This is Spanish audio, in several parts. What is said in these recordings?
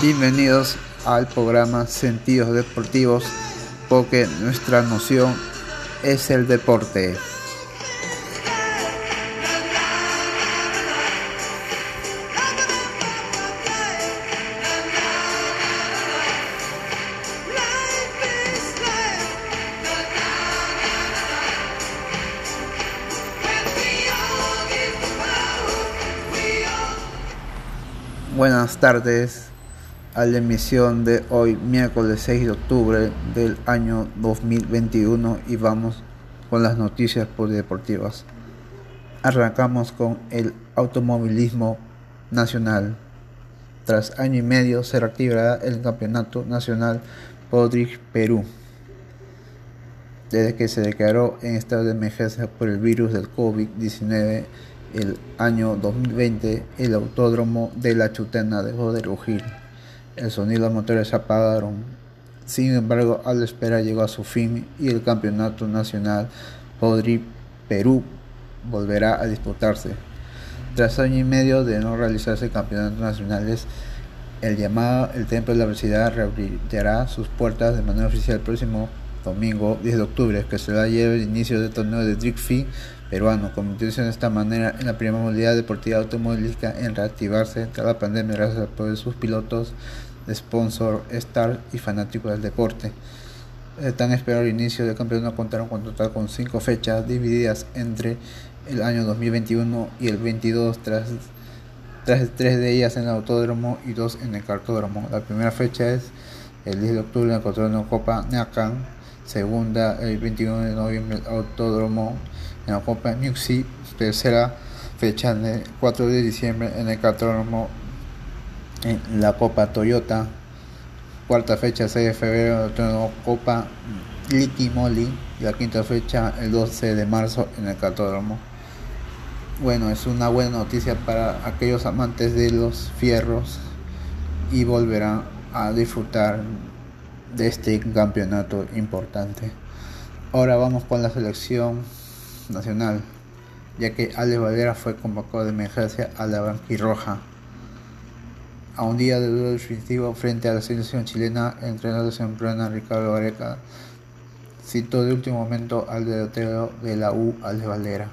Bienvenidos al programa Sentidos Deportivos, porque nuestra noción es el deporte. Buenas tardes a la emisión de hoy, miércoles 6 de octubre del año 2021 y vamos con las noticias polideportivas. Arrancamos con el automovilismo nacional. Tras año y medio se reactivará el Campeonato Nacional Podrig Perú. Desde que se declaró en estado de emergencia por el virus del COVID-19 el año 2020, el autódromo de la Chutena dejó de rugir. El sonido de los motores se apagaron. Sin embargo, a la espera llegó a su fin y el campeonato nacional Podri Perú volverá a disputarse. Tras año y medio de no realizarse campeonatos nacionales, el llamado El Templo de la Velocidad reabrirá sus puertas de manera oficial el próximo domingo 10 de octubre, que será el inicio del torneo de Drift peruano, convirtiéndose de esta manera en la primera modalidad deportiva automovilística en reactivarse tras la pandemia gracias al apoyo de sus pilotos, sponsor, star y fanáticos del deporte. El tan esperado inicio del campeonato contaron con total con cinco fechas divididas entre el año 2021 y el 22 tras, tras tres de ellas en el autódromo y dos en el cartódromo. La primera fecha es el 10 de octubre en el autódromo Copa Nacan, segunda el 21 de noviembre en el autódromo en la Copa Muxi, tercera fecha el 4 de diciembre en el Cartódromo en la Copa Toyota, cuarta fecha 6 de febrero en la Copa Liquimoli y la quinta fecha el 12 de marzo en el Cartódromo. Bueno, es una buena noticia para aquellos amantes de los fierros y volverán a disfrutar de este campeonato importante. Ahora vamos con la selección nacional, ya que Ale Valera fue convocado de emergencia a la banquirroja. A un día de duelo definitivo frente a la selección chilena, el entrenador de Ricardo Vareca citó de último momento al delantero de la U, Ale Valera.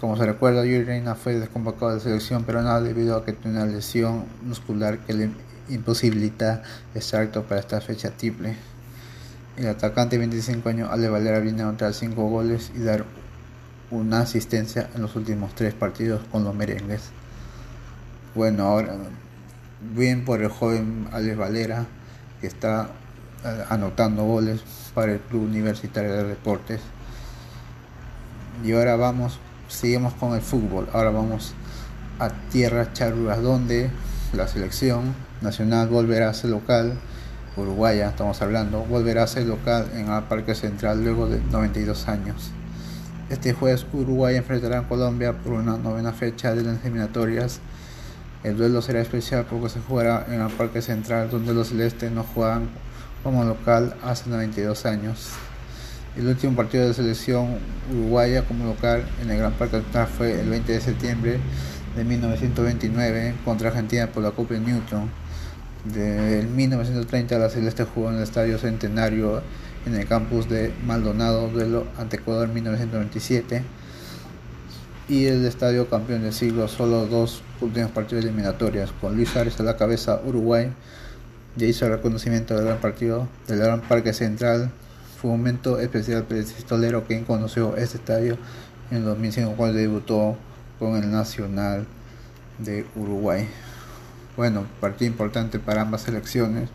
Como se recuerda, Yuri Reina fue desconvocado de la selección peruana debido a que tiene una lesión muscular que le imposibilita estar apto para esta fecha triple. El atacante de 25 años Ale Valera viene a anotar 5 goles y dar una asistencia en los últimos 3 partidos con los merengues. Bueno, ahora bien por el joven Ale Valera que está eh, anotando goles para el Club Universitario de Deportes. Y ahora vamos, seguimos con el fútbol. Ahora vamos a Tierra Charuras, donde la selección nacional volverá a ser local uruguaya, estamos hablando, volverá a ser local en el Parque Central luego de 92 años. Este jueves Uruguay enfrentará a Colombia por una novena fecha de las eliminatorias. El duelo será especial porque se jugará en el Parque Central donde los celestes no juegan como local hace 92 años. El último partido de selección uruguaya como local en el Gran Parque Central fue el 20 de septiembre de 1929 contra Argentina por la Copa Newton. Del 1930 la Celeste jugó en el Estadio Centenario en el campus de Maldonado, duelo ante Ecuador en 1927 y el estadio campeón del siglo, solo dos últimos partidos eliminatorias, con Luis Ares a la cabeza Uruguay, ya hizo el reconocimiento del gran partido del Gran Parque Central, fue un momento especial para el pistolero quien conoció este estadio en 2005 cuando debutó con el Nacional de Uruguay. Bueno, partido importante para ambas selecciones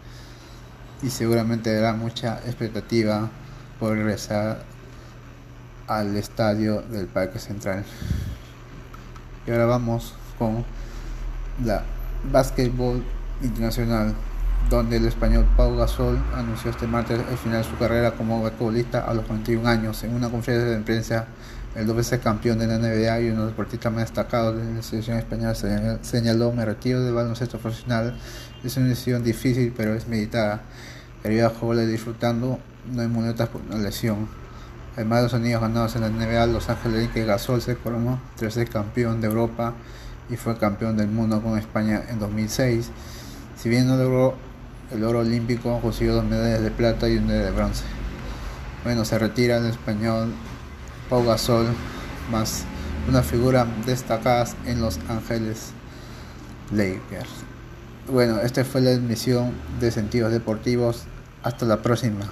y seguramente dará mucha expectativa por regresar al estadio del Parque Central. Y ahora vamos con la Básquetbol Internacional, donde el español Pau Gasol anunció este martes el final de su carrera como basquetbolista a los 21 años en una conferencia de prensa el doble campeón de la NBA y uno de los deportistas más destacados de la selección española señaló, me retiro del baloncesto profesional, es una decisión difícil pero es meditada. Quería jugar disfrutando, no hay monedas por una lesión. Además de los anillos ganados en la NBA, Los Ángeles que Gasol se coronó tercer campeón de Europa y fue campeón del mundo con España en 2006. Si bien no logró el oro olímpico, consiguió dos medallas de plata y una de bronce. Bueno, se retira el español Pau Gasol, más una figura destacada en Los Ángeles Lakers. Bueno, esta fue la emisión de Sentidos Deportivos. Hasta la próxima.